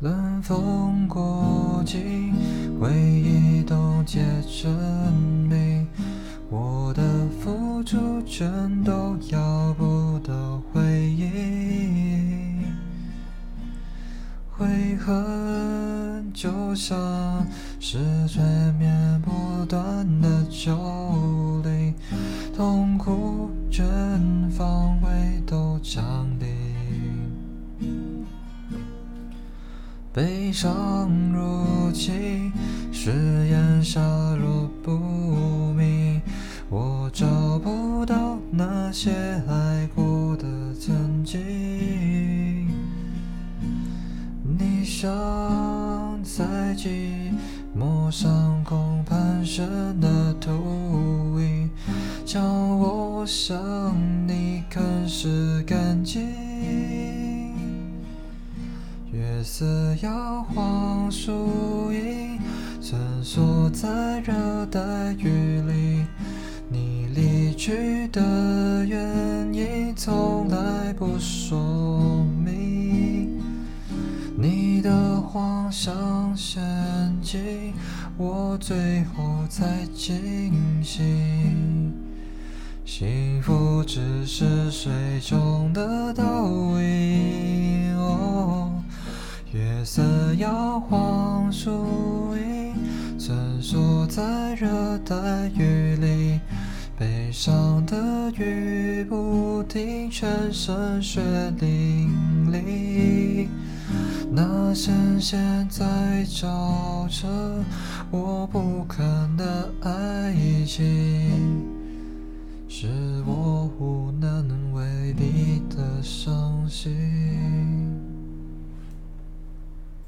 冷风过境，回忆冻结成冰，我的付出全都要不到回应。悔恨就像是催眠不断的咒灵，痛苦全方位都降悲伤如侵，誓言下落不明，我找不到那些爱过的曾经。你像在寂寞上空盘旋的秃鹰，叫我向你啃食干净。月色摇晃树影，穿梭在热带雨林。你离去的原因从来不说明。你的幻想陷阱，我最后才惊醒。幸福只是水中的倒影色摇晃树影，穿梭在热带雨林，悲伤的雨不停，全身血淋淋。那深陷在沼泽我不堪的爱情，是我无能为力的伤心。